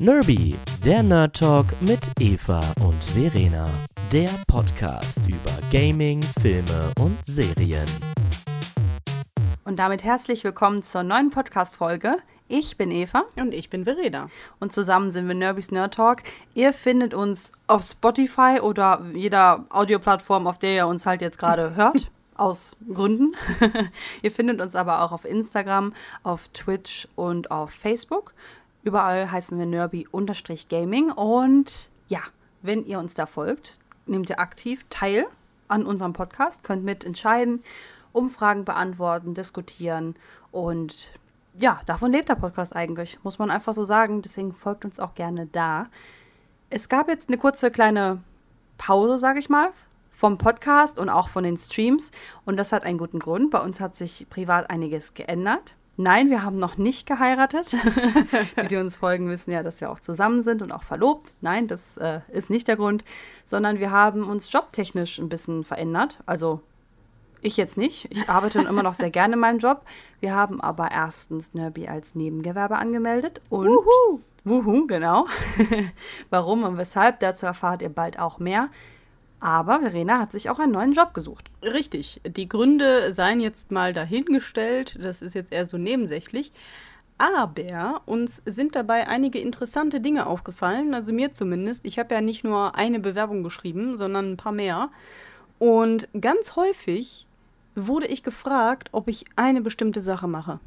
Nerby, der Nerd Talk mit Eva und Verena. Der Podcast über Gaming, Filme und Serien. Und damit herzlich willkommen zur neuen Podcast-Folge. Ich bin Eva. Und ich bin Verena. Und zusammen sind wir Nerbys Nerd Talk. Ihr findet uns auf Spotify oder jeder Audioplattform, auf der ihr uns halt jetzt gerade hört. Aus Gründen. ihr findet uns aber auch auf Instagram, auf Twitch und auf Facebook. Überall heißen wir Nerby-Gaming. Und ja, wenn ihr uns da folgt, nehmt ihr aktiv teil an unserem Podcast, könnt mitentscheiden, Umfragen beantworten, diskutieren und ja, davon lebt der Podcast eigentlich, muss man einfach so sagen. Deswegen folgt uns auch gerne da. Es gab jetzt eine kurze kleine Pause, sage ich mal, vom Podcast und auch von den Streams. Und das hat einen guten Grund. Bei uns hat sich privat einiges geändert. Nein, wir haben noch nicht geheiratet. die, die uns folgen, wissen ja, dass wir auch zusammen sind und auch verlobt. Nein, das äh, ist nicht der Grund, sondern wir haben uns jobtechnisch ein bisschen verändert. Also ich jetzt nicht. Ich arbeite immer noch sehr gerne in meinem Job. Wir haben aber erstens Nerby als Nebengewerbe angemeldet und Wuhu, Wuhu genau. Warum und weshalb, dazu erfahrt ihr bald auch mehr. Aber Verena hat sich auch einen neuen Job gesucht. Richtig. Die Gründe seien jetzt mal dahingestellt. Das ist jetzt eher so nebensächlich. Aber uns sind dabei einige interessante Dinge aufgefallen. Also mir zumindest. Ich habe ja nicht nur eine Bewerbung geschrieben, sondern ein paar mehr. Und ganz häufig wurde ich gefragt, ob ich eine bestimmte Sache mache.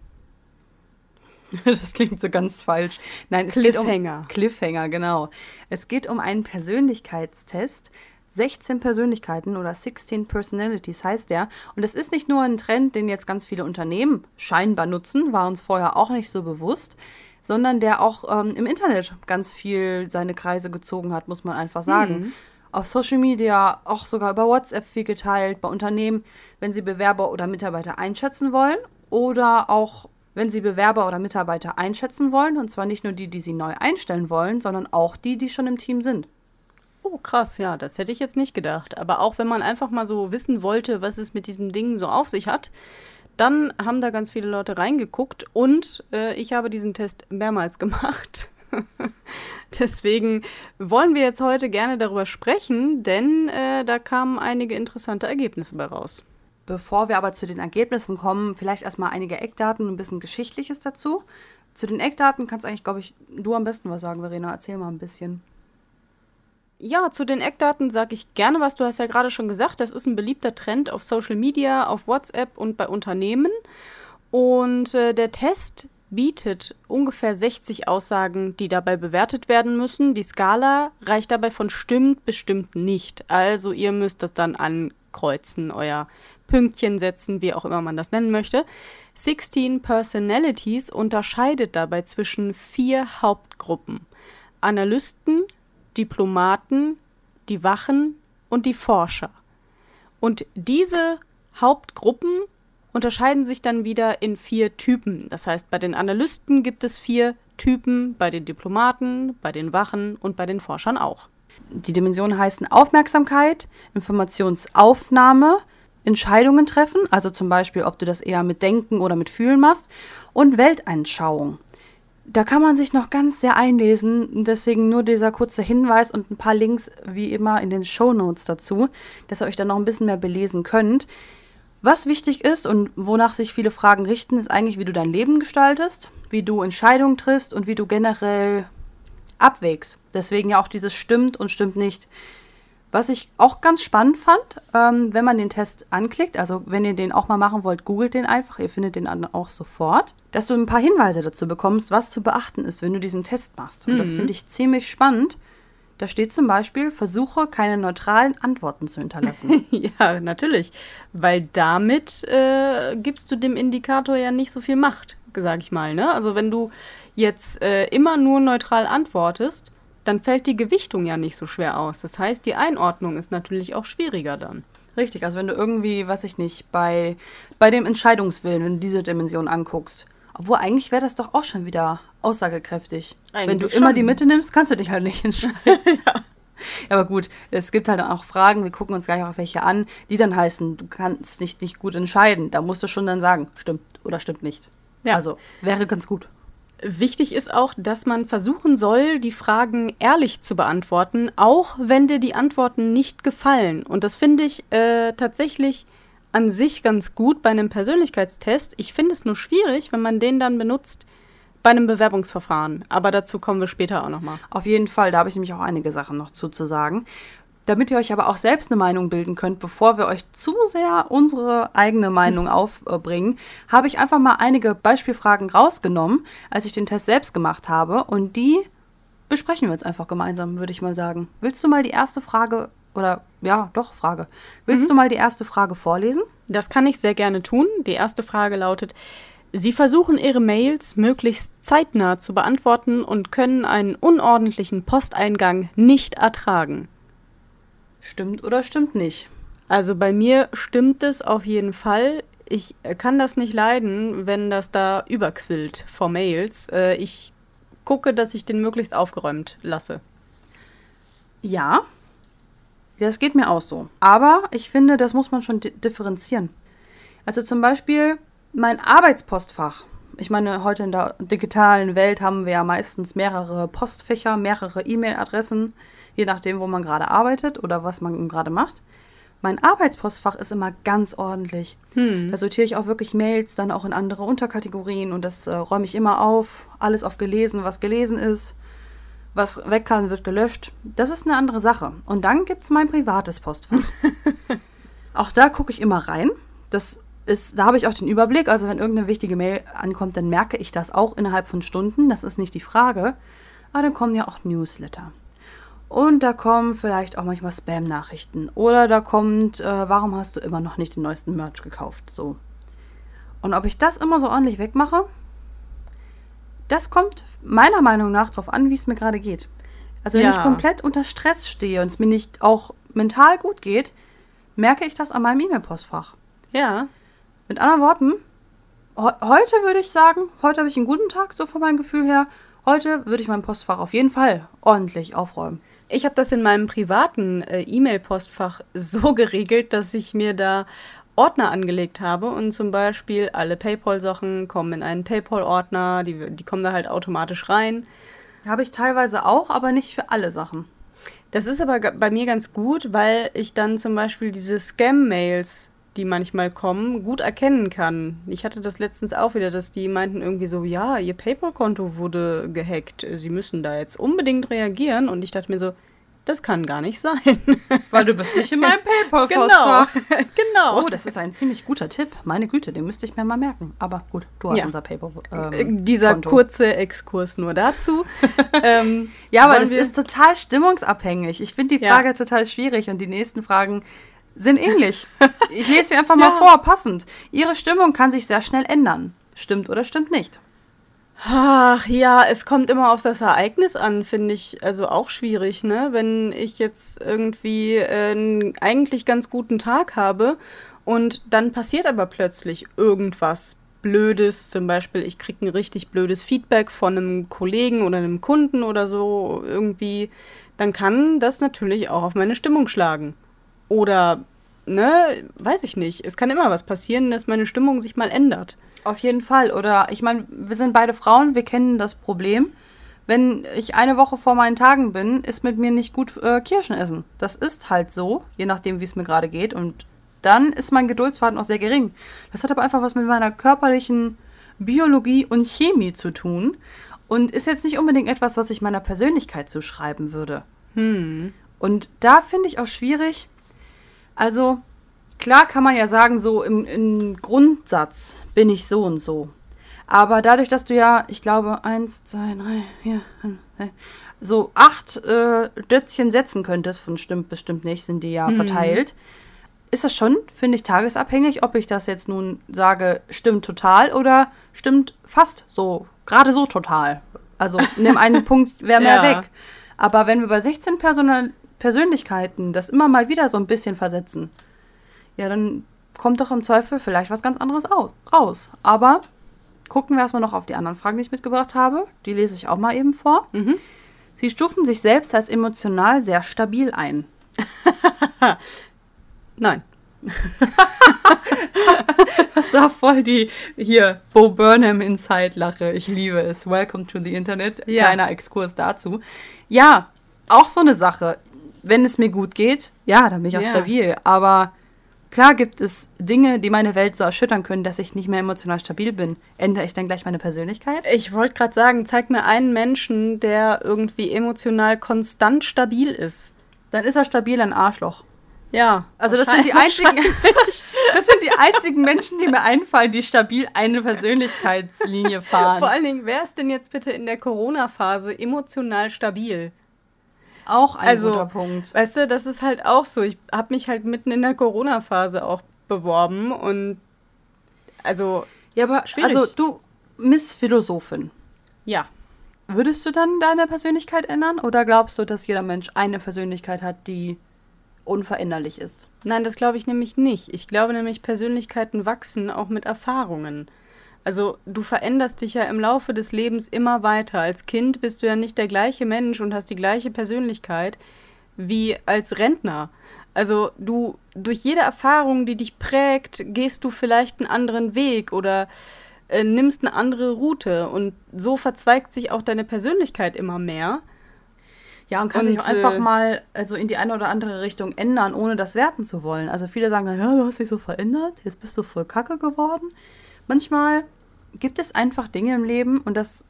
Das klingt so ganz falsch. Nein, es Cliffhanger. geht um Cliffhanger, genau. Es geht um einen Persönlichkeitstest. 16 Persönlichkeiten oder 16 Personalities heißt der. Und es ist nicht nur ein Trend, den jetzt ganz viele Unternehmen scheinbar nutzen, war uns vorher auch nicht so bewusst, sondern der auch ähm, im Internet ganz viel seine Kreise gezogen hat, muss man einfach sagen. Mhm auf Social Media, auch sogar über WhatsApp viel geteilt, bei Unternehmen, wenn sie Bewerber oder Mitarbeiter einschätzen wollen oder auch wenn sie Bewerber oder Mitarbeiter einschätzen wollen, und zwar nicht nur die, die sie neu einstellen wollen, sondern auch die, die schon im Team sind. Oh, krass, ja, das hätte ich jetzt nicht gedacht. Aber auch wenn man einfach mal so wissen wollte, was es mit diesem Ding so auf sich hat, dann haben da ganz viele Leute reingeguckt und äh, ich habe diesen Test mehrmals gemacht. Deswegen wollen wir jetzt heute gerne darüber sprechen, denn äh, da kamen einige interessante Ergebnisse bei raus. Bevor wir aber zu den Ergebnissen kommen, vielleicht erstmal einige Eckdaten und ein bisschen Geschichtliches dazu. Zu den Eckdaten kannst eigentlich, glaube ich, du am besten was sagen, Verena. Erzähl mal ein bisschen. Ja, zu den Eckdaten sage ich gerne was. Du hast ja gerade schon gesagt, das ist ein beliebter Trend auf Social Media, auf WhatsApp und bei Unternehmen. Und äh, der Test bietet ungefähr 60 Aussagen, die dabei bewertet werden müssen. Die Skala reicht dabei von stimmt bis stimmt nicht. Also ihr müsst das dann ankreuzen, euer Pünktchen setzen, wie auch immer man das nennen möchte. 16 Personalities unterscheidet dabei zwischen vier Hauptgruppen. Analysten, Diplomaten, die Wachen und die Forscher. Und diese Hauptgruppen unterscheiden sich dann wieder in vier Typen. Das heißt, bei den Analysten gibt es vier Typen, bei den Diplomaten, bei den Wachen und bei den Forschern auch. Die Dimensionen heißen Aufmerksamkeit, Informationsaufnahme, Entscheidungen treffen, also zum Beispiel, ob du das eher mit Denken oder mit Fühlen machst, und Welteinschauung. Da kann man sich noch ganz sehr einlesen, deswegen nur dieser kurze Hinweis und ein paar Links wie immer in den Show Notes dazu, dass ihr euch dann noch ein bisschen mehr belesen könnt. Was wichtig ist und wonach sich viele Fragen richten, ist eigentlich, wie du dein Leben gestaltest, wie du Entscheidungen triffst und wie du generell abwägst. Deswegen ja auch dieses stimmt und stimmt nicht. Was ich auch ganz spannend fand, ähm, wenn man den Test anklickt, also wenn ihr den auch mal machen wollt, googelt den einfach, ihr findet den auch sofort, dass du ein paar Hinweise dazu bekommst, was zu beachten ist, wenn du diesen Test machst. Und mhm. das finde ich ziemlich spannend. Da steht zum Beispiel, versuche keine neutralen Antworten zu hinterlassen. ja, natürlich. Weil damit äh, gibst du dem Indikator ja nicht so viel Macht, sag ich mal. Ne? Also wenn du jetzt äh, immer nur neutral antwortest, dann fällt die Gewichtung ja nicht so schwer aus. Das heißt, die Einordnung ist natürlich auch schwieriger dann. Richtig, also wenn du irgendwie, weiß ich nicht, bei, bei dem Entscheidungswillen, wenn du diese Dimension anguckst, obwohl eigentlich wäre das doch auch schon wieder aussagekräftig. Eigentlich Wenn du schon. immer die Mitte nimmst, kannst du dich halt nicht entscheiden. ja. Aber gut, es gibt halt dann auch Fragen, wir gucken uns gleich auch welche an, die dann heißen, du kannst dich nicht gut entscheiden. Da musst du schon dann sagen, stimmt oder stimmt nicht. Ja. Also wäre ganz gut. Wichtig ist auch, dass man versuchen soll, die Fragen ehrlich zu beantworten, auch wenn dir die Antworten nicht gefallen. Und das finde ich äh, tatsächlich an sich ganz gut bei einem Persönlichkeitstest. Ich finde es nur schwierig, wenn man den dann benutzt bei einem Bewerbungsverfahren. Aber dazu kommen wir später auch nochmal. Auf jeden Fall, da habe ich nämlich auch einige Sachen noch zuzusagen. Damit ihr euch aber auch selbst eine Meinung bilden könnt, bevor wir euch zu sehr unsere eigene Meinung aufbringen, habe ich einfach mal einige Beispielfragen rausgenommen, als ich den Test selbst gemacht habe. Und die besprechen wir jetzt einfach gemeinsam, würde ich mal sagen. Willst du mal die erste Frage oder ja, doch, Frage. Willst du mal die erste Frage vorlesen? Das kann ich sehr gerne tun. Die erste Frage lautet, Sie versuchen Ihre Mails möglichst zeitnah zu beantworten und können einen unordentlichen Posteingang nicht ertragen. Stimmt oder stimmt nicht? Also bei mir stimmt es auf jeden Fall. Ich kann das nicht leiden, wenn das da überquillt vor Mails. Äh, Ich gucke, dass ich den möglichst aufgeräumt lasse. Ja. Das geht mir auch so. Aber ich finde, das muss man schon di differenzieren. Also zum Beispiel mein Arbeitspostfach. Ich meine, heute in der digitalen Welt haben wir ja meistens mehrere Postfächer, mehrere E-Mail-Adressen, je nachdem, wo man gerade arbeitet oder was man gerade macht. Mein Arbeitspostfach ist immer ganz ordentlich. Da sortiere ich auch wirklich Mails dann auch in andere Unterkategorien und das äh, räume ich immer auf. Alles auf gelesen, was gelesen ist. Was weg kann, wird gelöscht. Das ist eine andere Sache. Und dann gibt es mein privates Postfach. auch da gucke ich immer rein. Das ist, da habe ich auch den Überblick. Also wenn irgendeine wichtige Mail ankommt, dann merke ich das auch innerhalb von Stunden. Das ist nicht die Frage. Aber dann kommen ja auch Newsletter. Und da kommen vielleicht auch manchmal Spam-Nachrichten. Oder da kommt, äh, warum hast du immer noch nicht den neuesten Merch gekauft? So. Und ob ich das immer so ordentlich wegmache, das kommt meiner Meinung nach darauf an, wie es mir gerade geht. Also wenn Ja. ich komplett unter Stress stehe und es mir nicht auch mental gut geht, merke ich das an meinem E-Mail-Postfach. Ja. Mit anderen Worten, he heute würde ich sagen, heute habe ich einen guten Tag, so von meinem Gefühl her. Heute würde ich mein Postfach auf jeden Fall ordentlich aufräumen. Ich habe das in meinem privaten äh, E-Mail-Postfach so geregelt, dass ich mir da Ordner angelegt habe und zum Beispiel alle PayPal-Sachen kommen in einen PayPal-Ordner, die, die kommen da halt automatisch rein. Habe ich teilweise auch, aber nicht für alle Sachen. Das ist aber bei mir ganz gut, weil ich dann zum Beispiel diese Scam-Mails, die manchmal kommen, gut erkennen kann. Ich hatte das letztens auch wieder, dass die meinten irgendwie so, ja, ihr PayPal-Konto wurde gehackt, sie müssen da jetzt unbedingt reagieren. Und ich dachte mir so, das kann gar nicht sein. Weil du bist nicht in meinem genau, PayPal-Postfach. genau. Oh, das ist ein ziemlich guter Tipp. Meine Güte, den müsste ich mir mal merken. Aber gut, du hast Ja. unser PayPal. Äh, Ähm, Dieser Konto. kurze Exkurs nur dazu. ähm, Ja, aber das ist total stimmungsabhängig. Ich finde die Ja. Frage total schwierig und die nächsten Fragen sind ähnlich. Ich lese sie einfach mal Ja. vor, passend. Ihre Stimmung kann sich sehr schnell ändern. Stimmt oder stimmt nicht? Ach ja, es kommt immer auf das Ereignis an, finde ich also auch schwierig, ne? Wenn ich jetzt irgendwie äh, einen eigentlich ganz guten Tag habe und dann passiert aber plötzlich irgendwas Blödes, zum Beispiel ich kriege ein richtig blödes Feedback von einem Kollegen oder einem Kunden oder so irgendwie, dann kann das natürlich auch auf meine Stimmung schlagen. Oder, ne, weiß ich nicht. Es kann immer was passieren, dass meine Stimmung sich mal ändert. Auf jeden Fall. Oder ich meine, wir sind beide Frauen, wir kennen das Problem. Wenn ich eine Woche vor meinen Tagen bin, ist mit mir nicht gut äh, Kirschen essen. Das ist halt so, je nachdem, wie es mir gerade geht. Und dann ist mein Geduldsfaden auch sehr gering. Das hat aber einfach was mit meiner körperlichen Biologie und Chemie zu tun. Und ist jetzt nicht unbedingt etwas, was ich meiner Persönlichkeit zuschreiben würde. Und da finde ich auch schwierig, also klar kann man ja sagen, so im, im Grundsatz bin ich so und so. Aber dadurch, dass du ja, ich glaube, eins, zwei, drei, vier, fünf, so acht äh, Dötzchen setzen könntest, von stimmt bestimmt nicht, sind die ja verteilt, ist das schon, finde ich, tagesabhängig, ob ich das jetzt nun sage, stimmt total oder stimmt fast so, gerade so total. Also nimm einen Punkt, wäre mehr Ja. weg. Aber wenn wir bei 16 Personal Persönlichkeiten das immer mal wieder so ein bisschen versetzen, ja, dann kommt doch im Zweifel vielleicht was ganz anderes au- raus. Aber gucken wir erstmal noch auf die anderen Fragen, die ich mitgebracht habe. Die lese ich auch mal eben vor. Sie stufen sich selbst als emotional sehr stabil ein. Nein. Das war voll die hier Bo Burnham Inside Lache. Ich liebe es. Welcome to the Internet. Ja. Kleiner Exkurs dazu. Ja, auch so eine Sache. Wenn es mir gut geht, ja, dann bin ich auch Ja. stabil. Aber klar gibt es Dinge, die meine Welt so erschüttern können, dass ich nicht mehr emotional stabil bin. Ändere ich dann gleich meine Persönlichkeit? Ich wollte gerade sagen, zeig mir einen Menschen, der irgendwie emotional konstant stabil ist. Dann ist er stabil ein Arschloch. Ja. Also das sind die einzigen, das sind die einzigen Menschen, die mir einfallen, die stabil eine Persönlichkeitslinie fahren. Vor allen Dingen, wer ist denn jetzt bitte in der Corona-Phase emotional stabil? Auch ein Also, guter Punkt. Weißt du, das ist halt auch so. Ich habe mich halt mitten in der Corona-Phase auch beworben und also Ja, aber schwierig. also du, Miss Philosophin, ja. würdest du dann deine Persönlichkeit ändern oder glaubst du, dass jeder Mensch eine Persönlichkeit hat, die unveränderlich ist? Nein, das glaube ich nämlich nicht. Ich glaube nämlich, Persönlichkeiten wachsen auch mit Erfahrungen. Also du veränderst dich ja im Laufe des Lebens immer weiter. Als Kind bist du ja nicht der gleiche Mensch und hast die gleiche Persönlichkeit wie als Rentner. Also du durch jede Erfahrung, die dich prägt, gehst du vielleicht einen anderen Weg oder äh, nimmst eine andere Route und so verzweigt sich auch deine Persönlichkeit immer mehr. Ja, und kann Und, sich auch einfach äh, mal also in die eine oder andere Richtung ändern, ohne das werten zu wollen. Also viele sagen dann, ja, du hast dich so verändert, jetzt bist du voll kacke geworden. Manchmal gibt es einfach Dinge im Leben und das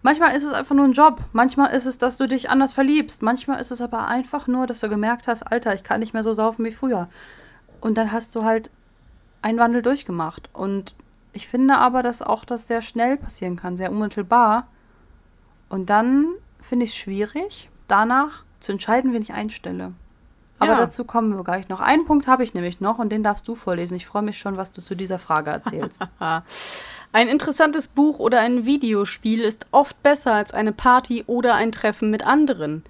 manchmal ist es einfach nur ein Job, manchmal ist es, dass du dich anders verliebst, manchmal ist es aber einfach nur, dass du gemerkt hast, Alter, ich kann nicht mehr so saufen wie früher. Und dann hast du halt einen Wandel durchgemacht und ich finde aber, dass auch das sehr schnell passieren kann, sehr unmittelbar. Und dann finde ich es schwierig, danach zu entscheiden, wen ich einstelle. Aber Ja. dazu kommen wir gleich noch. Einen Punkt habe ich nämlich noch und den darfst du vorlesen. Ich freue mich schon, was du zu dieser Frage erzählst. Ein interessantes Buch oder ein Videospiel ist oft besser als eine Party oder ein Treffen mit anderen.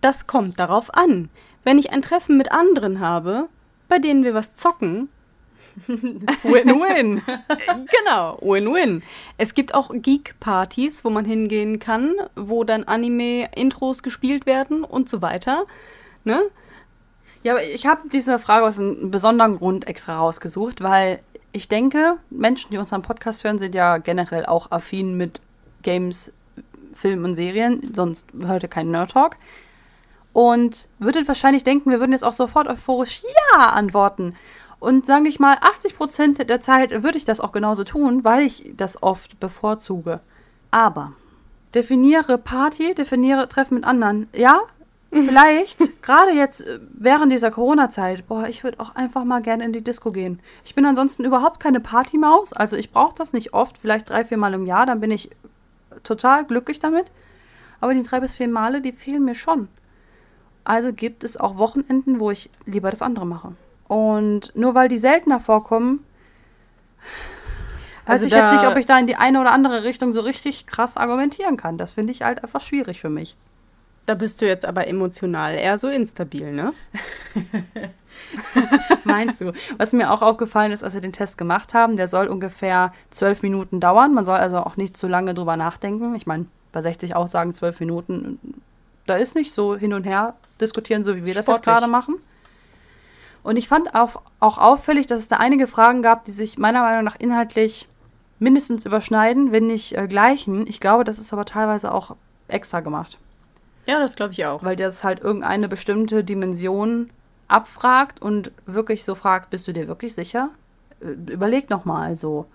Das kommt darauf an. Wenn ich ein Treffen mit anderen habe, bei denen wir was zocken, Win-win. genau, Win-Win. Es gibt auch Geek-Partys, wo man hingehen kann, wo dann Anime-Intros gespielt werden und so weiter. Ne? Ja, aber ich habe diese Frage aus einem besonderen Grund extra rausgesucht, weil ich denke, Menschen, die unseren Podcast hören, sind ja generell auch affin mit Games, Filmen und Serien, sonst hört ihr keinen Nerd Talk. Und würdet wahrscheinlich denken, wir würden jetzt auch sofort euphorisch Ja antworten. Und sage ich mal, 80% der Zeit würde ich das auch genauso tun, weil ich das oft bevorzuge. Aber definiere Party, definiere Treffen mit anderen. Ja, vielleicht, gerade jetzt äh, während dieser Corona-Zeit, boah, ich würde auch einfach mal gerne in die Disco gehen. Ich bin ansonsten überhaupt keine Partymaus, also ich brauche das nicht oft, vielleicht drei, vier Mal im Jahr, dann bin ich total glücklich damit. Aber die drei bis vier Male, die fehlen mir schon. Also gibt es auch Wochenenden, wo ich lieber das andere mache. Und nur weil die seltener vorkommen, weiß Also ich jetzt nicht, ob ich da in die eine oder andere Richtung so richtig krass argumentieren kann. Das finde ich halt einfach schwierig für mich. Da bist du jetzt aber emotional eher so instabil, ne? Meinst du? Was mir auch aufgefallen ist, als wir den Test gemacht haben, der soll ungefähr zwölf Minuten dauern. Man soll also auch nicht zu lange drüber nachdenken. Ich meine, bei 60 Aussagen zwölf Minuten, da ist nicht so hin und her diskutieren, so wie wir das jetzt Sportlich. gerade machen. Und ich fand auch, auch auffällig, dass es da einige Fragen gab, die sich meiner Meinung nach inhaltlich mindestens überschneiden, wenn nicht äh, gleichen. Ich glaube, das ist aber teilweise auch extra gemacht Ja, das glaube ich auch. weil das halt irgendeine bestimmte Dimension abfragt und wirklich so fragt, bist du dir wirklich sicher? Äh, Überleg noch mal so.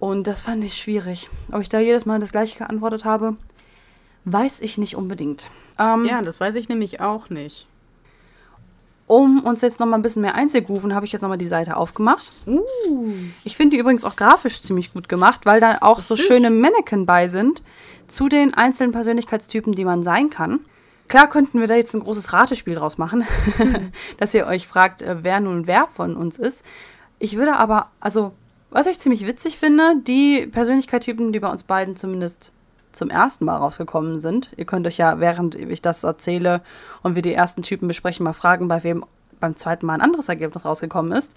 Und das fand ich schwierig. Ob ich da jedes Mal das gleiche geantwortet habe, weiß ich nicht unbedingt. Ähm, Ja, das weiß ich nämlich auch nicht. Um uns jetzt noch mal ein bisschen mehr einzugrooven, habe ich jetzt noch mal die Seite aufgemacht. Uh. Ich finde die übrigens auch grafisch ziemlich gut gemacht, weil da auch so ist- schöne Mannequin bei sind zu den einzelnen Persönlichkeitstypen, die man sein kann. Klar könnten wir da jetzt ein großes Ratespiel draus machen, dass ihr euch fragt, äh, wer nun wer von uns ist. Ich würde aber, also, was ich ziemlich witzig finde, die Persönlichkeitstypen, die bei uns beiden zumindest zum ersten Mal rausgekommen sind. Ihr könnt euch ja, während ich das erzähle und wir die ersten Typen besprechen, mal fragen, bei wem beim zweiten Mal ein anderes Ergebnis rausgekommen ist.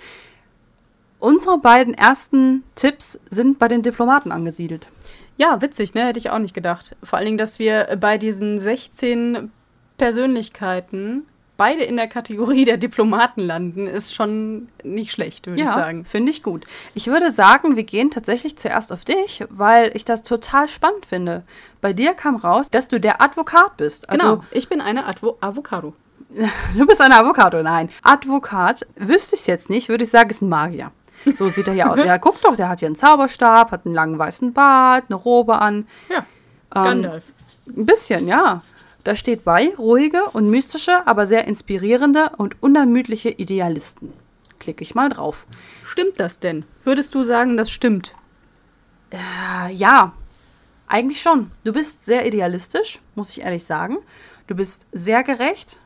Unsere beiden ersten Tipps sind bei den Diplomaten angesiedelt. Ja, witzig, ne? Hätte ich auch nicht gedacht. Vor allen Dingen, dass wir bei diesen 16 Persönlichkeiten beide in der Kategorie der Diplomaten landen, ist schon nicht schlecht, würde ich sagen. finde ich gut. Ich würde sagen, wir gehen tatsächlich zuerst auf dich, weil ich das total spannend finde. Bei dir kam raus, dass du der Advokat bist. Also, genau, ich bin eine Advo Avocado. Du bist eine Avocado, nein. Advokat, wüsste ich es jetzt nicht, würde ich sagen, ist ein Magier. So sieht er ja aus. Ja, guck doch, der hat hier einen Zauberstab, hat einen langen weißen Bart, eine Robe an. Ja, Ähm, Gandalf. Ein bisschen, ja. Da steht bei, ruhige und mystische, aber sehr inspirierende und unermüdliche Idealisten. Klicke ich mal drauf. Stimmt das denn? Würdest du sagen, das stimmt? Äh, ja, eigentlich schon. Du bist sehr idealistisch, muss ich ehrlich sagen. Du bist sehr gerecht.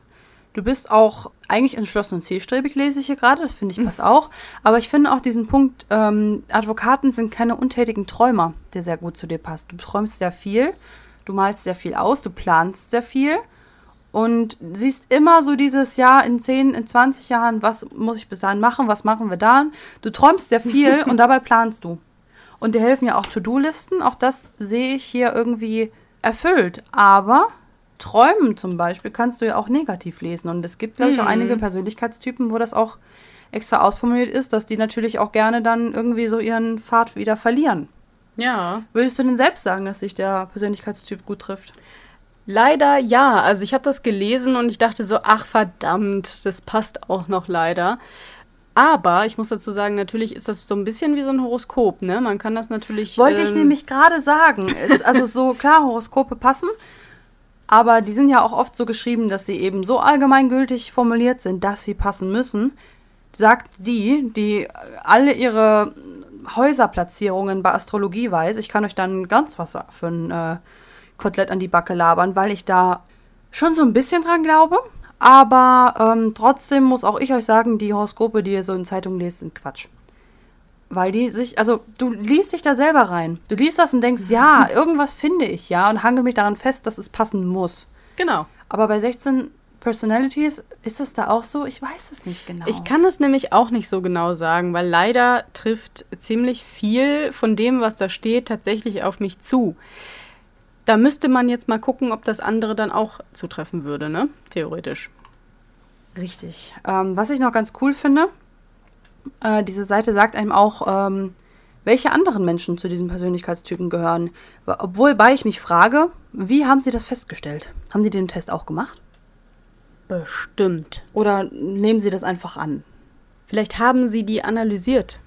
Du bist auch eigentlich entschlossen und zielstrebig, lese ich hier gerade. Das finde ich passt auch. Aber ich finde auch diesen Punkt, ähm, Advokaten sind keine untätigen Träumer, der sehr gut zu dir passt. Du träumst sehr viel, du malst sehr viel aus, du planst sehr viel und siehst immer so dieses Jahr in 10, in 20 Jahren, was muss ich bis dahin machen, was machen wir dann. Du träumst sehr viel und dabei planst du. Und dir helfen ja auch To-Do-Listen. Auch das sehe ich hier irgendwie erfüllt. Aber Träumen zum Beispiel kannst du ja auch negativ lesen. Und es gibt, glaube ich, auch einige Persönlichkeitstypen, wo das auch extra ausformuliert ist, dass die natürlich auch gerne dann irgendwie so ihren Pfad wieder verlieren. Ja. Würdest du denn selbst sagen, dass sich der Persönlichkeitstyp gut trifft? Leider ja. Also ich habe das gelesen und ich dachte so, ach verdammt, das passt auch noch leider. Aber ich muss dazu sagen, natürlich ist das so ein bisschen wie so ein Horoskop, ne? Man kann das natürlich. Wollte ich ähm, nämlich gerade sagen. Ist also so, klar, Horoskope passen, aber die sind ja auch oft so geschrieben, dass sie eben so allgemeingültig formuliert sind, dass sie passen müssen. Sagt die, die alle ihre Häuserplatzierungen bei Astrologie weiß. Ich kann euch dann ganz was für ein äh, Kotelett an die Backe labern, weil ich da schon so ein bisschen dran glaube. Aber ähm, trotzdem muss auch ich euch sagen, die Horoskope, die ihr so in Zeitungen lest, sind Quatsch. Weil die sich, also du liest dich da selber rein. Du liest das und denkst, ja, irgendwas finde ich, ja, und hange mich daran fest, dass es passen muss. Genau. Aber bei 16 Personalities ist das da auch so? Ich weiß es nicht genau. Ich kann es nämlich auch nicht so genau sagen, weil leider trifft ziemlich viel von dem, was da steht, tatsächlich auf mich zu. Da müsste man jetzt mal gucken, ob das andere dann auch zutreffen würde, ne? Theoretisch. Richtig. Ähm, was ich noch ganz cool finde, äh, diese Seite sagt einem auch, ähm, welche anderen Menschen zu diesen Persönlichkeitstypen gehören. Obwohl bei ich mich frage, wie haben sie das festgestellt? Haben sie den Test auch gemacht? Bestimmt. Oder nehmen sie das einfach an? Vielleicht haben sie die analysiert.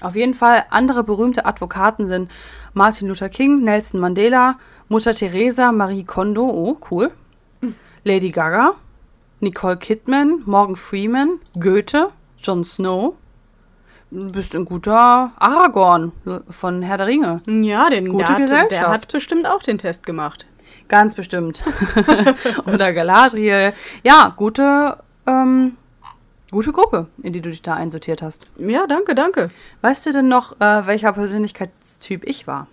Auf jeden Fall andere berühmte Advokaten sind Martin Luther King, Nelson Mandela, Mutter Teresa, Marie Kondo, oh cool, Lady Gaga, Nicole Kidman, Morgan Freeman, Goethe, Jon Snow. Du bist ein guter Aragorn von Herr der Ringe. Ja, den Gute der hat, Gesellschaft. der hat bestimmt auch den Test gemacht. Ganz bestimmt. Oder Galadriel. Ja, gute, ähm, gute Gruppe, in die du dich da einsortiert hast. Ja, danke, danke. Weißt du denn noch, äh, welcher Persönlichkeitstyp ich war?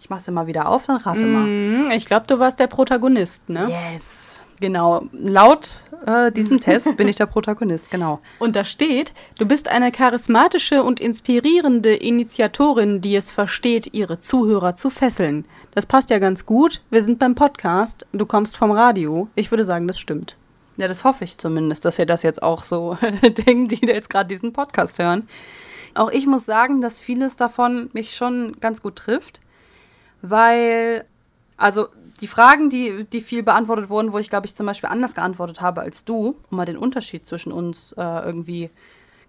Ich mach's mal wieder auf, dann rate mal. Mhm, ich glaube, du warst der Protagonist, ne? Yes. Genau. Laut äh, diesem Test bin ich der Protagonist, genau. Und da steht, du bist eine charismatische und inspirierende Initiatorin, die es versteht, ihre Zuhörer zu fesseln. Das passt ja ganz gut. Wir sind beim Podcast. Du kommst vom Radio. Ich würde sagen, das stimmt. Ja, das hoffe ich zumindest, dass ihr das jetzt auch so denkt, die jetzt gerade diesen Podcast hören. Auch ich muss sagen, dass vieles davon mich schon ganz gut trifft, weil, also die Fragen, die, die viel beantwortet wurden, wo ich, glaube ich, zum Beispiel anders geantwortet habe als du, um mal den Unterschied zwischen uns äh, irgendwie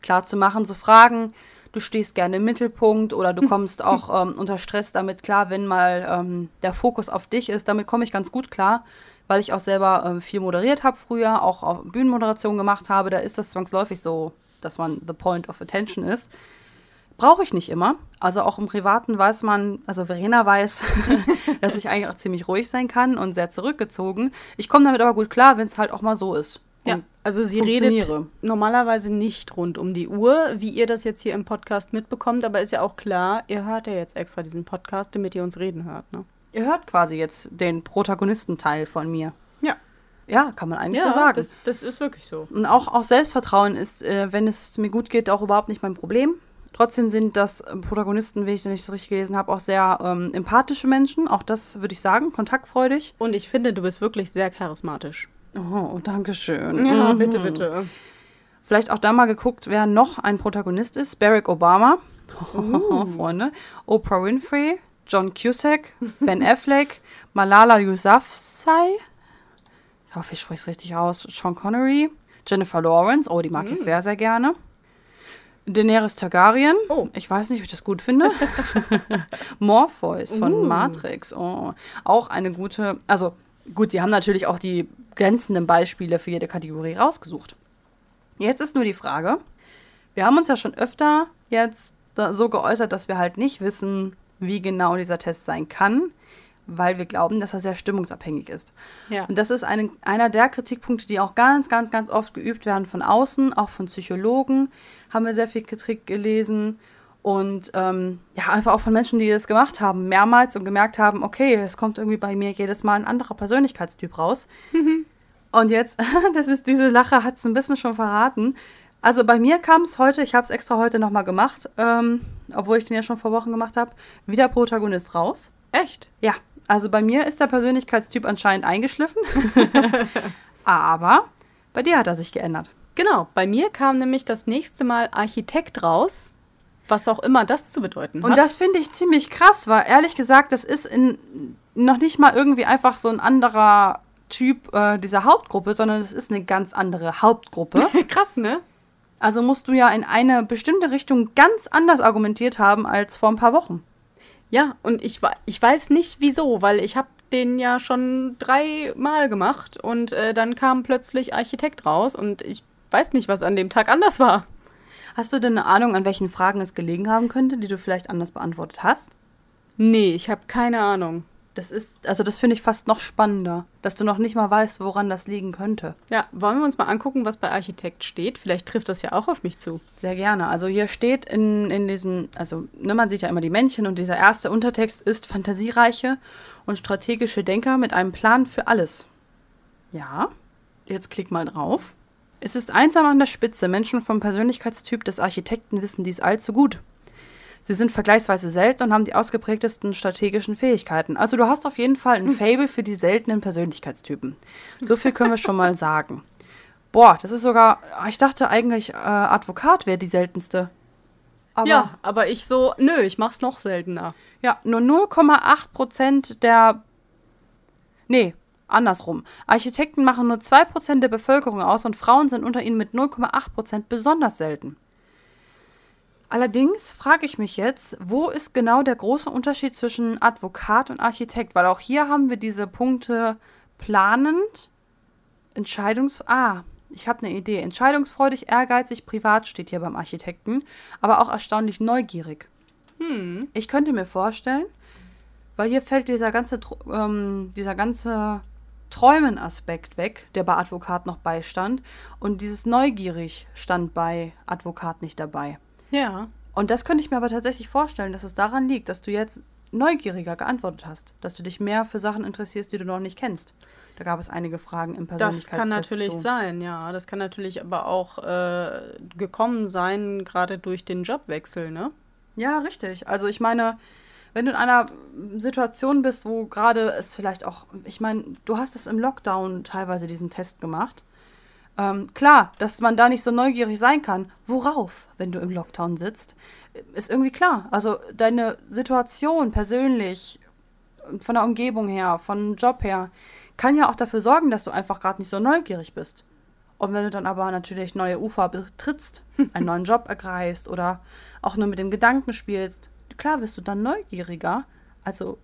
klar zu machen, so Fragen, du stehst gerne im Mittelpunkt oder du kommst auch ähm, unter Stress damit klar, wenn mal ähm, der Fokus auf dich ist. Damit komme ich ganz gut klar, weil ich auch selber ähm, viel moderiert habe früher, auch, auch Bühnenmoderation gemacht habe. Da ist das zwangsläufig so, dass man the point of attention ist. Brauche ich nicht immer. Also auch im Privaten weiß man, also Verena weiß, dass ich eigentlich auch ziemlich ruhig sein kann und sehr zurückgezogen. Ich komme damit aber gut klar, wenn es halt auch mal so ist. Ja, also sie redet normalerweise nicht rund um die Uhr, wie ihr das jetzt hier im Podcast mitbekommt, aber ist ja auch klar, ihr hört ja jetzt extra diesen Podcast, damit ihr uns reden hört, ne? Ihr hört quasi jetzt den Protagonistenteil von mir. Ja. Ja, kann man eigentlich Ja, so sagen. das, das ist wirklich so. Und auch, auch Selbstvertrauen ist, äh, wenn es mir gut geht, auch überhaupt nicht mein Problem. Trotzdem sind das äh, Protagonisten, wie ich das nicht so richtig gelesen habe, auch sehr ähm, empathische Menschen. Auch das würde ich sagen, kontaktfreudig. Und ich finde, du bist wirklich sehr charismatisch. Oh, danke schön. Ja, Mhm. bitte, bitte. Vielleicht auch da mal geguckt, wer noch ein Protagonist ist. Barack Obama, Freunde. Oprah Winfrey, John Cusack, Ben Affleck, Malala Yousafzai. Ich hoffe, ich spreche es richtig aus. Sean Connery, Jennifer Lawrence. Oh, die mag ich sehr, sehr gerne. Daenerys Targaryen. Oh. Ich weiß nicht, ob ich das gut finde. Morpheus von Uh. Matrix. Oh. Auch eine gute. Also, gut, sie haben natürlich auch die glänzenden Beispiele für jede Kategorie rausgesucht. Jetzt ist nur die Frage, wir haben uns ja schon öfter jetzt so geäußert, dass wir halt nicht wissen, wie genau dieser Test sein kann, weil wir glauben, dass er sehr stimmungsabhängig ist. Ja. Und das ist eine, einer der Kritikpunkte, die auch ganz, ganz, ganz oft geübt werden von außen, auch von Psychologen haben wir sehr viel Kritik gelesen und ähm, ja, einfach auch von Menschen, die das gemacht haben, mehrmals und gemerkt haben, okay, es kommt irgendwie bei mir jedes Mal ein anderer Persönlichkeitstyp raus. Und jetzt, das ist diese Lache, hat es ein bisschen schon verraten. Also bei mir kam es heute, ich habe es extra heute nochmal gemacht, ähm, obwohl ich den ja schon vor Wochen gemacht habe, wieder Protagonist raus. Echt? Ja, also bei mir ist der Persönlichkeitstyp anscheinend eingeschliffen. Aber bei dir hat er sich geändert. Genau, bei mir kam nämlich das nächste Mal Architekt raus, was auch immer das zu bedeuten Und hat. das finde ich ziemlich krass, weil ehrlich gesagt, das ist in, noch nicht mal irgendwie einfach so ein anderer Typ äh, dieser Hauptgruppe, sondern es ist eine ganz andere Hauptgruppe. krass, ne? Also musst du ja in eine bestimmte Richtung ganz anders argumentiert haben als vor ein paar Wochen. Ja, und ich, ich weiß nicht wieso, weil ich habe den ja schon dreimal gemacht und äh, dann kam plötzlich Architekt raus und ich weiß nicht, was an dem Tag anders war. Hast du denn eine Ahnung, an welchen Fragen es gelegen haben könnte, die du vielleicht anders beantwortet hast? Nee, ich habe keine Ahnung. Das ist, also das finde ich fast noch spannender, dass du noch nicht mal weißt, woran das liegen könnte. Ja, wollen wir uns mal angucken, was bei Architekt steht? Vielleicht trifft das ja auch auf mich zu. Sehr gerne. Also hier steht in, in diesen, also ne, man sieht ja immer die Männchen und dieser erste Untertext ist fantasiereiche und strategische Denker mit einem Plan für alles. Ja, jetzt klick mal drauf. Es ist einsam an der Spitze. Menschen vom Persönlichkeitstyp des Architekten wissen dies allzu gut. Sie sind vergleichsweise selten und haben die ausgeprägtesten strategischen Fähigkeiten. Also du hast auf jeden Fall ein Fable für die seltenen Persönlichkeitstypen. So viel können wir schon mal sagen. Boah, das ist sogar, ich dachte eigentlich, äh, Advokat wäre die seltenste. Aber ja, aber ich so, nö, ich mach's noch seltener. ja, nur 0,8 Prozent der. Nee, andersrum. Architekten machen nur 2 Prozent der Bevölkerung aus und Frauen sind unter ihnen mit 0,8 Prozent besonders selten. Allerdings frage ich mich jetzt, wo ist genau der große Unterschied zwischen Advokat und Architekt? Weil auch hier haben wir diese Punkte planend, Entscheidungs... Ah, ich habe eine Idee. Entscheidungsfreudig, ehrgeizig, privat steht hier beim Architekten, aber auch erstaunlich neugierig. Ich könnte mir vorstellen, weil hier fällt dieser ganze, ähm, dieser ganze Träumen-Aspekt weg, der bei Advokat noch beistand, und dieses neugierig stand bei Advokat nicht dabei. Ja. Und das könnte ich mir aber tatsächlich vorstellen, dass es daran liegt, dass du jetzt neugieriger geantwortet hast, dass du dich mehr für Sachen interessierst, die du noch nicht kennst. Da gab es einige Fragen im Das Persönlichkeitstest kann natürlich zu. sein, ja. Das kann natürlich aber auch äh, gekommen sein, gerade durch den Jobwechsel, ne? Ja, richtig. Also ich meine, wenn du in einer Situation bist, wo gerade es vielleicht auch, ich meine, du hast es im Lockdown teilweise diesen Test gemacht. Ähm, klar, dass man da nicht so neugierig sein kann. Worauf, wenn du im Lockdown sitzt, ist irgendwie klar. Also deine Situation persönlich, von der Umgebung her, von Job her, kann ja auch dafür sorgen, dass du einfach gerade nicht so neugierig bist. Und wenn du dann aber natürlich neue Ufer betrittst, einen neuen Job ergreifst oder auch nur mit dem Gedanken spielst, klar wirst du dann neugieriger. Also,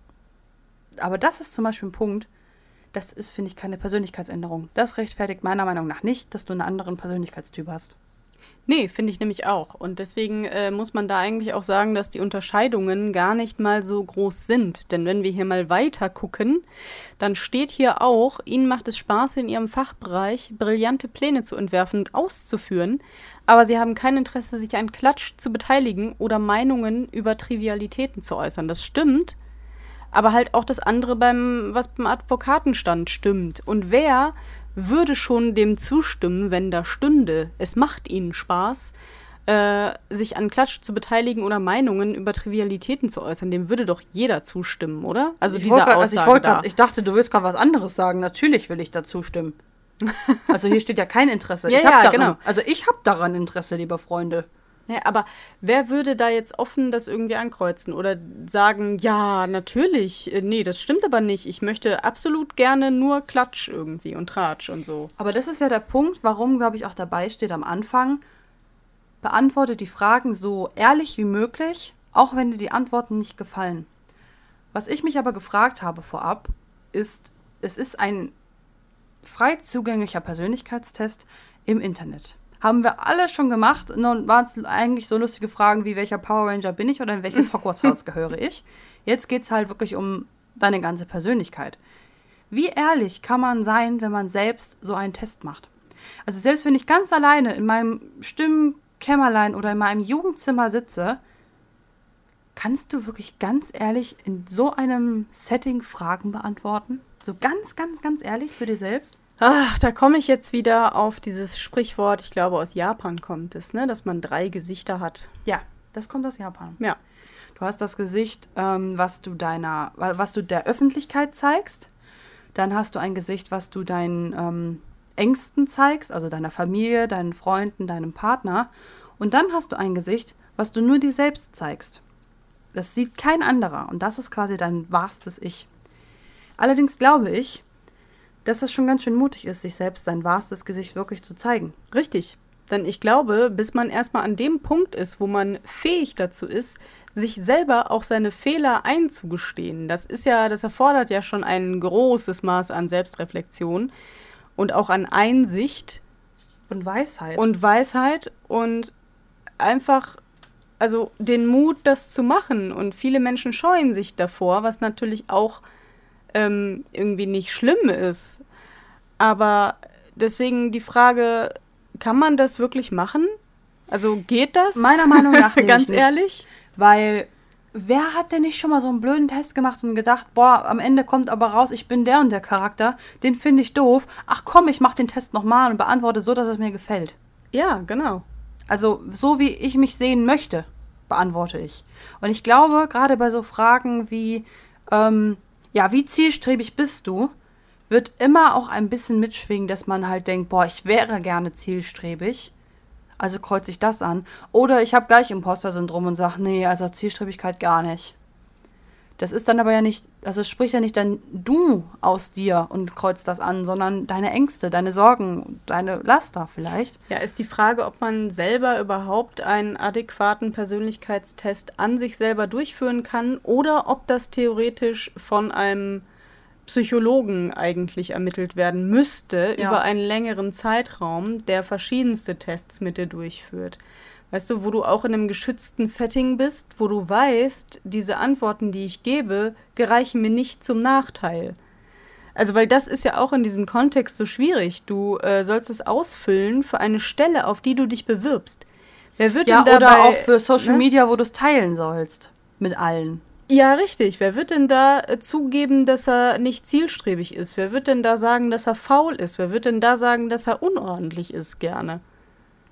aber das ist zum Beispiel ein Punkt, das ist, finde ich, keine Persönlichkeitsänderung. Das rechtfertigt meiner Meinung nach nicht, dass du einen anderen Persönlichkeitstyp hast. Nee, finde ich nämlich auch. Und deswegen äh, muss man da eigentlich auch sagen, dass die Unterscheidungen gar nicht mal so groß sind. Denn wenn wir hier mal weiter gucken, dann steht hier auch, Ihnen macht es Spaß, in Ihrem Fachbereich brillante Pläne zu entwerfen und auszuführen, aber Sie haben kein Interesse, sich an Klatsch zu beteiligen oder Meinungen über Trivialitäten zu äußern. Das stimmt. Aber halt auch das andere beim, was beim Advokatenstand stimmt. Und wer würde schon dem zustimmen, wenn da stünde, es macht ihnen Spaß, äh, sich an Klatsch zu beteiligen oder Meinungen über Trivialitäten zu äußern, dem würde doch jeder zustimmen, oder? Also ich dieser grad- Aussage ich, wollte da. grad, ich dachte, du willst gerade was anderes sagen. Natürlich will ich dazu stimmen. Also hier steht ja kein Interesse. Ja, ich hab ja, daran, genau. Also ich habe daran Interesse, liebe Freunde. Ja, aber wer würde da jetzt offen das irgendwie ankreuzen oder sagen, ja, natürlich, äh, nee, das stimmt aber nicht. Ich möchte absolut gerne nur Klatsch irgendwie und Tratsch und so. Aber das ist ja der Punkt, warum, glaube ich, auch dabei steht am Anfang, beantworte die Fragen so ehrlich wie möglich, auch wenn dir die Antworten nicht gefallen. Was ich mich aber gefragt habe vorab, ist, es ist ein frei zugänglicher Persönlichkeitstest im Internet. Haben wir alle schon gemacht. Nun waren es eigentlich so lustige Fragen wie, welcher Power Ranger bin ich oder in welches Hogwarts-Haus gehöre ich. Jetzt geht es halt wirklich um deine ganze Persönlichkeit. Wie ehrlich kann man sein, wenn man selbst so einen Test macht? Also selbst wenn ich ganz alleine in meinem Stimmkämmerlein oder in meinem Jugendzimmer sitze, kannst du wirklich ganz ehrlich in so einem Setting Fragen beantworten? So ganz, ganz, ganz ehrlich zu dir selbst? Ach, da komme ich jetzt wieder auf dieses Sprichwort, ich glaube aus Japan kommt es, ne, dass man drei Gesichter hat. Ja, das kommt aus Japan. Ja. Du hast das Gesicht, ähm, was du deiner, wa- was du der Öffentlichkeit zeigst. Dann hast du ein Gesicht, was du deinen ähm, Ängsten zeigst, also deiner Familie, deinen Freunden, deinem Partner. Und dann hast du ein Gesicht, was du nur dir selbst zeigst. Das sieht kein anderer. Und das ist quasi dein wahrstes Ich. Allerdings glaube ich, dass es schon ganz schön mutig ist, sich selbst sein wahrstes Gesicht wirklich zu zeigen. Richtig. Denn ich glaube, bis man erstmal an dem Punkt ist, wo man fähig dazu ist, sich selber auch seine Fehler einzugestehen, das ist ja, das erfordert ja schon ein großes Maß an Selbstreflexion und auch an Einsicht Und Weisheit. und Weisheit und einfach, also den Mut, das zu machen. Und viele Menschen scheuen sich davor, was natürlich auch ähm, irgendwie nicht schlimm ist. Aber deswegen die Frage, kann man das wirklich machen? Also geht das? Meiner Meinung nach Ganz nicht. ehrlich? Weil wer hat denn nicht schon mal so einen blöden Test gemacht und gedacht, boah, am Ende kommt aber raus, ich bin der und der Charakter, den finde ich doof. Ach komm, ich mache den Test nochmal und beantworte so, dass es mir gefällt. Ja, genau. Also so wie ich mich sehen möchte, beantworte ich. Und ich glaube, gerade bei so Fragen wie, ähm, ja, wie zielstrebig bist du, wird immer auch ein bisschen mitschwingen, dass man halt denkt, boah, ich wäre gerne zielstrebig. Also kreuze ich das an. Oder ich habe gleich Imposter-Syndrom und sage, nee, also Zielstrebigkeit gar nicht. Das ist dann aber ja nicht, also es spricht ja nicht dann du aus dir und kreuzt das an, sondern deine Ängste, deine Sorgen, deine Laster vielleicht. Ja, ist die Frage, ob man selber überhaupt einen adäquaten Persönlichkeitstest an sich selber durchführen kann oder ob das theoretisch von einem Psychologen eigentlich ermittelt werden müsste Ja. über einen längeren Zeitraum, der verschiedenste Tests mit dir durchführt. Weißt du, wo du auch in einem geschützten Setting bist, wo du weißt, diese Antworten, die ich gebe, gereichen mir nicht zum Nachteil. Also, weil das ist ja auch in diesem Kontext so schwierig. Du äh, sollst es ausfüllen für eine Stelle, auf die du dich bewirbst. Wer wird Ja, denn dabei, oder auch für Social ne? Media, wo du es teilen sollst. Mit allen. Ja, richtig. Wer wird denn da äh, zugeben, dass er nicht zielstrebig ist? Wer wird denn da sagen, dass er faul ist? Wer wird denn da sagen, dass er unordentlich ist gerne?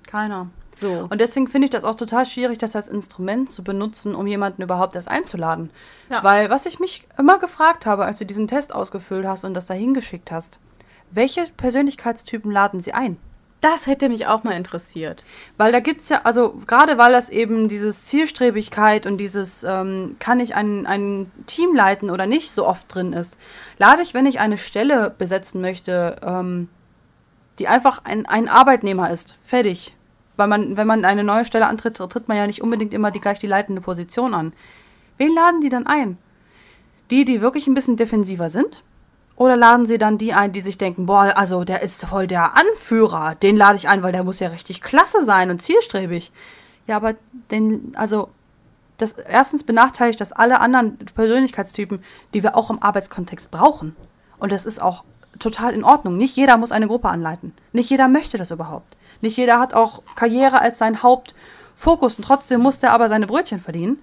Keiner. So. Und deswegen finde ich das auch total schwierig, das als Instrument zu benutzen, um jemanden überhaupt erst einzuladen. Ja. Weil was ich mich immer gefragt habe, als du diesen Test ausgefüllt hast und das dahin geschickt hast, welche Persönlichkeitstypen laden sie ein? das hätte mich auch mal interessiert. Weil da gibt es ja, also gerade weil das eben dieses Zielstrebigkeit und dieses, ähm, kann ich ein, ein Team leiten oder nicht, so oft drin ist, lade ich, wenn ich eine Stelle besetzen möchte, ähm, die einfach ein, ein Arbeitnehmer ist, fertig. Weil man, wenn man eine neue Stelle antritt, tritt man ja nicht unbedingt immer die gleich die leitende Position an. Wen laden die dann ein? Die, die wirklich ein bisschen defensiver sind? Oder laden sie dann die ein, die sich denken, boah, also der ist voll der Anführer, den lade ich ein, weil der muss ja richtig klasse sein und zielstrebig. Ja, aber den, also, das erstens benachteiligt das alle anderen Persönlichkeitstypen, die wir auch im Arbeitskontext brauchen. Und das ist auch total in Ordnung. Nicht jeder muss eine Gruppe anleiten. Nicht jeder möchte das überhaupt. Nicht jeder hat auch Karriere als sein Hauptfokus und trotzdem muss der aber seine Brötchen verdienen.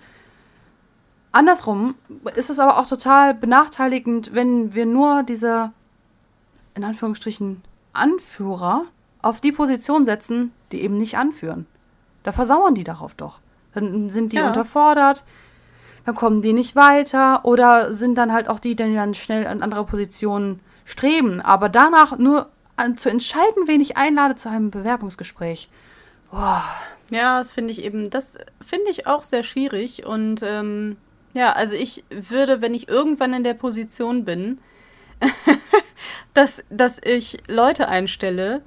Andersrum ist es aber auch total benachteiligend, wenn wir nur diese, in Anführungsstrichen, Anführer auf die Position setzen, die eben nicht anführen. Da versauern die darauf doch. Dann sind die Ja. unterfordert, dann kommen die nicht weiter oder sind dann halt auch die, die dann schnell an andere Positionen streben, aber danach nur an, zu entscheiden, wen ich einlade zu einem Bewerbungsgespräch. Boah. Ja, das finde ich eben, das finde ich auch sehr schwierig. Und ähm, ja, also ich würde, wenn ich irgendwann in der Position bin, dass, dass ich Leute einstelle,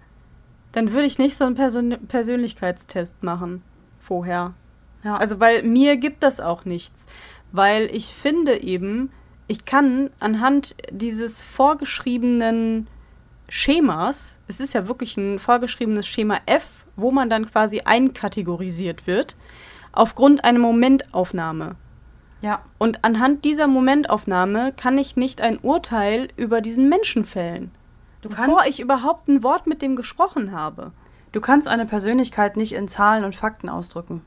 dann würde ich nicht so einen Persön Persönlichkeitstest machen vorher. Ja. Also, weil mir gibt das auch nichts. Weil ich finde eben, ich kann anhand dieses vorgeschriebenen Schemas, es ist ja wirklich ein vorgeschriebenes Schema F, wo man dann quasi einkategorisiert wird, aufgrund einer Momentaufnahme. ja. Und anhand dieser Momentaufnahme kann ich nicht ein Urteil über diesen Menschen fällen. Du bevor ich überhaupt ein Wort mit dem gesprochen habe. du kannst eine Persönlichkeit nicht in Zahlen und Fakten ausdrücken.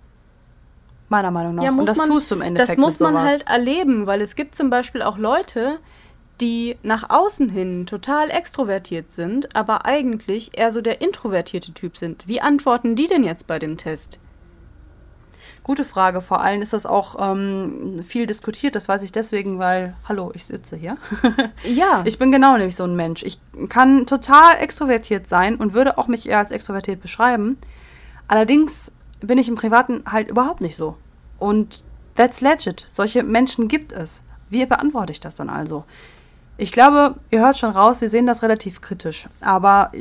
Meiner Meinung nach. und das tust du im Endeffekt Das muss man sowas. halt erleben, weil es gibt zum Beispiel auch Leute, die nach außen hin total extrovertiert sind, aber eigentlich eher so der introvertierte Typ sind. Wie antworten die denn jetzt bei dem Test? Gute Frage. Vor allem ist das auch ähm, viel diskutiert. Das weiß ich deswegen, weil, hallo, ich sitze hier. Ja, Ich bin genau nämlich so ein Mensch. Ich kann total extrovertiert sein und würde auch mich eher als extrovertiert beschreiben. Allerdings bin ich im Privaten halt überhaupt nicht so. Und that's legit. Solche Menschen gibt es. Wie beantworte ich das dann also? Ich glaube, ihr hört schon raus, wir sehen das relativ kritisch. Aber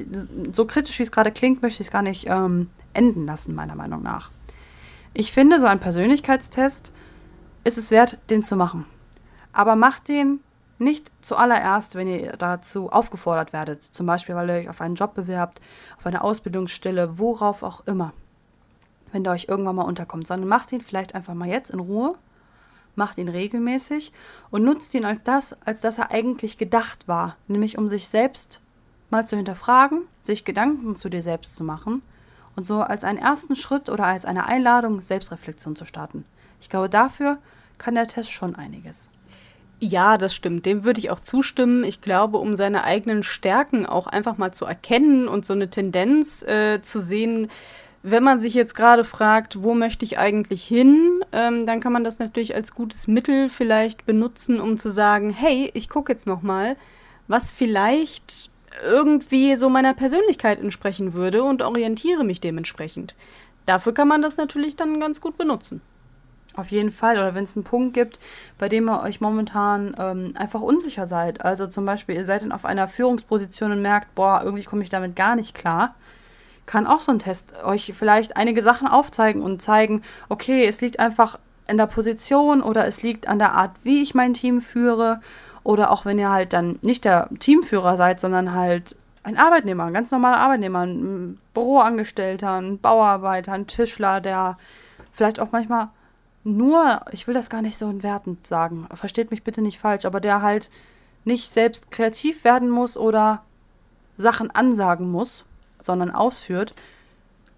so kritisch, wie es gerade klingt, möchte ich es gar nicht ähm, enden lassen, meiner Meinung nach. Ich finde, so ein Persönlichkeitstest ist es wert, den zu machen. Aber macht den nicht zuallererst, wenn ihr dazu aufgefordert werdet. Zum Beispiel, weil ihr euch auf einen Job bewerbt, auf eine Ausbildungsstelle, worauf auch immer. Wenn der euch irgendwann mal unterkommt. Sondern macht ihn vielleicht einfach mal jetzt in Ruhe, macht ihn regelmäßig und nutzt ihn als das, als dass er eigentlich gedacht war. Nämlich um sich selbst mal zu hinterfragen, sich Gedanken zu dir selbst zu machen und so als einen ersten Schritt oder als eine Einladung, Selbstreflexion zu starten. Ich glaube, dafür kann der Test schon einiges. Ja, das stimmt. Dem würde ich auch zustimmen. Ich glaube, um seine eigenen Stärken auch einfach mal zu erkennen und so eine Tendenz äh, zu sehen, wenn man sich jetzt gerade fragt, wo möchte ich eigentlich hin, ähm, dann kann man das natürlich als gutes Mittel vielleicht benutzen, um zu sagen, hey, ich gucke jetzt noch mal, was vielleicht irgendwie so meiner Persönlichkeit entsprechen würde und orientiere mich dementsprechend. Dafür kann man das natürlich dann ganz gut benutzen. Auf jeden Fall. Oder wenn es einen Punkt gibt, bei dem ihr euch momentan ähm, einfach unsicher seid. Also zum Beispiel, ihr seid dann auf einer Führungsposition und merkt, boah, irgendwie komme ich damit gar nicht klar. Kann auch so ein Test euch vielleicht einige Sachen aufzeigen und zeigen, okay, es liegt einfach in der Position oder es liegt an der Art, wie ich mein Team führe. Oder auch wenn ihr halt dann nicht der Teamführer seid, sondern halt ein Arbeitnehmer, ein ganz normaler Arbeitnehmer, ein Büroangestellter, ein Bauarbeiter, ein Tischler, der vielleicht auch manchmal nur, ich will das gar nicht so wertend sagen, versteht mich bitte nicht falsch, aber der halt nicht selbst kreativ werden muss oder Sachen ansagen muss, sondern ausführt.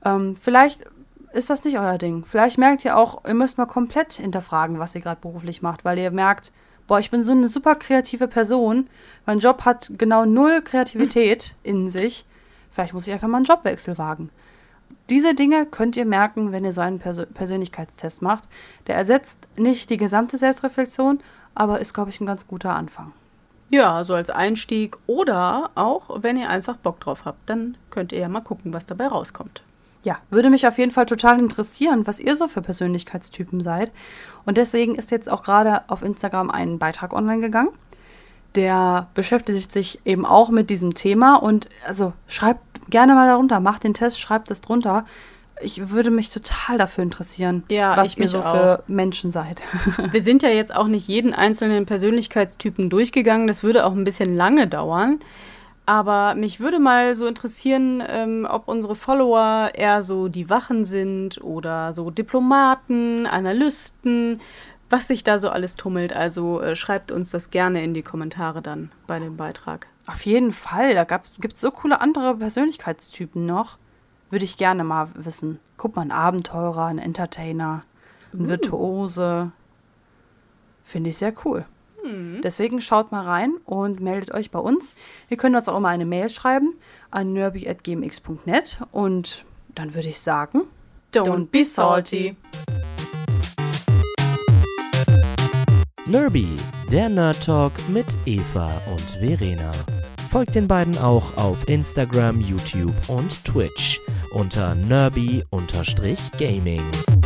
Ähm, vielleicht ist das nicht euer Ding. Vielleicht merkt ihr auch, ihr müsst mal komplett hinterfragen, was ihr gerade beruflich macht, weil ihr merkt, boah, ich bin so eine super kreative Person, mein Job hat genau null Kreativität in sich. Vielleicht muss ich einfach mal einen Jobwechsel wagen. Diese Dinge könnt ihr merken, wenn ihr so einen Persö Persönlichkeitstest macht. Der ersetzt nicht die gesamte Selbstreflexion, aber ist, glaube ich, ein ganz guter Anfang. Ja, so als Einstieg oder auch, wenn ihr einfach Bock drauf habt, dann könnt ihr ja mal gucken, was dabei rauskommt. Ja, würde mich auf jeden Fall total interessieren, was ihr so für Persönlichkeitstypen seid. Und deswegen ist jetzt auch gerade auf Instagram ein Beitrag online gegangen. Der beschäftigt sich eben auch mit diesem Thema und also schreibt gerne mal darunter, macht den Test, schreibt es drunter. Ich würde mich total dafür interessieren, Ja, was ihr so auch. für Menschen seid. Wir sind ja jetzt auch nicht jeden einzelnen Persönlichkeitstypen durchgegangen. Das würde auch ein bisschen lange dauern. Aber mich würde mal so interessieren, ähm, ob unsere Follower eher so die Wachen sind oder so Diplomaten, Analysten, was sich da so alles tummelt. Also äh, schreibt uns das gerne in die Kommentare dann bei dem Beitrag. Auf jeden Fall, da gibt es so coole andere Persönlichkeitstypen noch. Würde ich gerne mal wissen. Guck mal, ein Abenteurer, ein Entertainer, ein Virtuose. Finde ich sehr cool. Deswegen schaut mal rein und meldet euch bei uns. Ihr könnt uns auch immer eine Mail schreiben an nerby.gmx.net und dann würde ich sagen, Don't, be salty. Nerby, der Nerd Talk mit Eva und Verena. folgt den beiden auch auf Instagram, YouTube und Twitch unter nerby-gaming.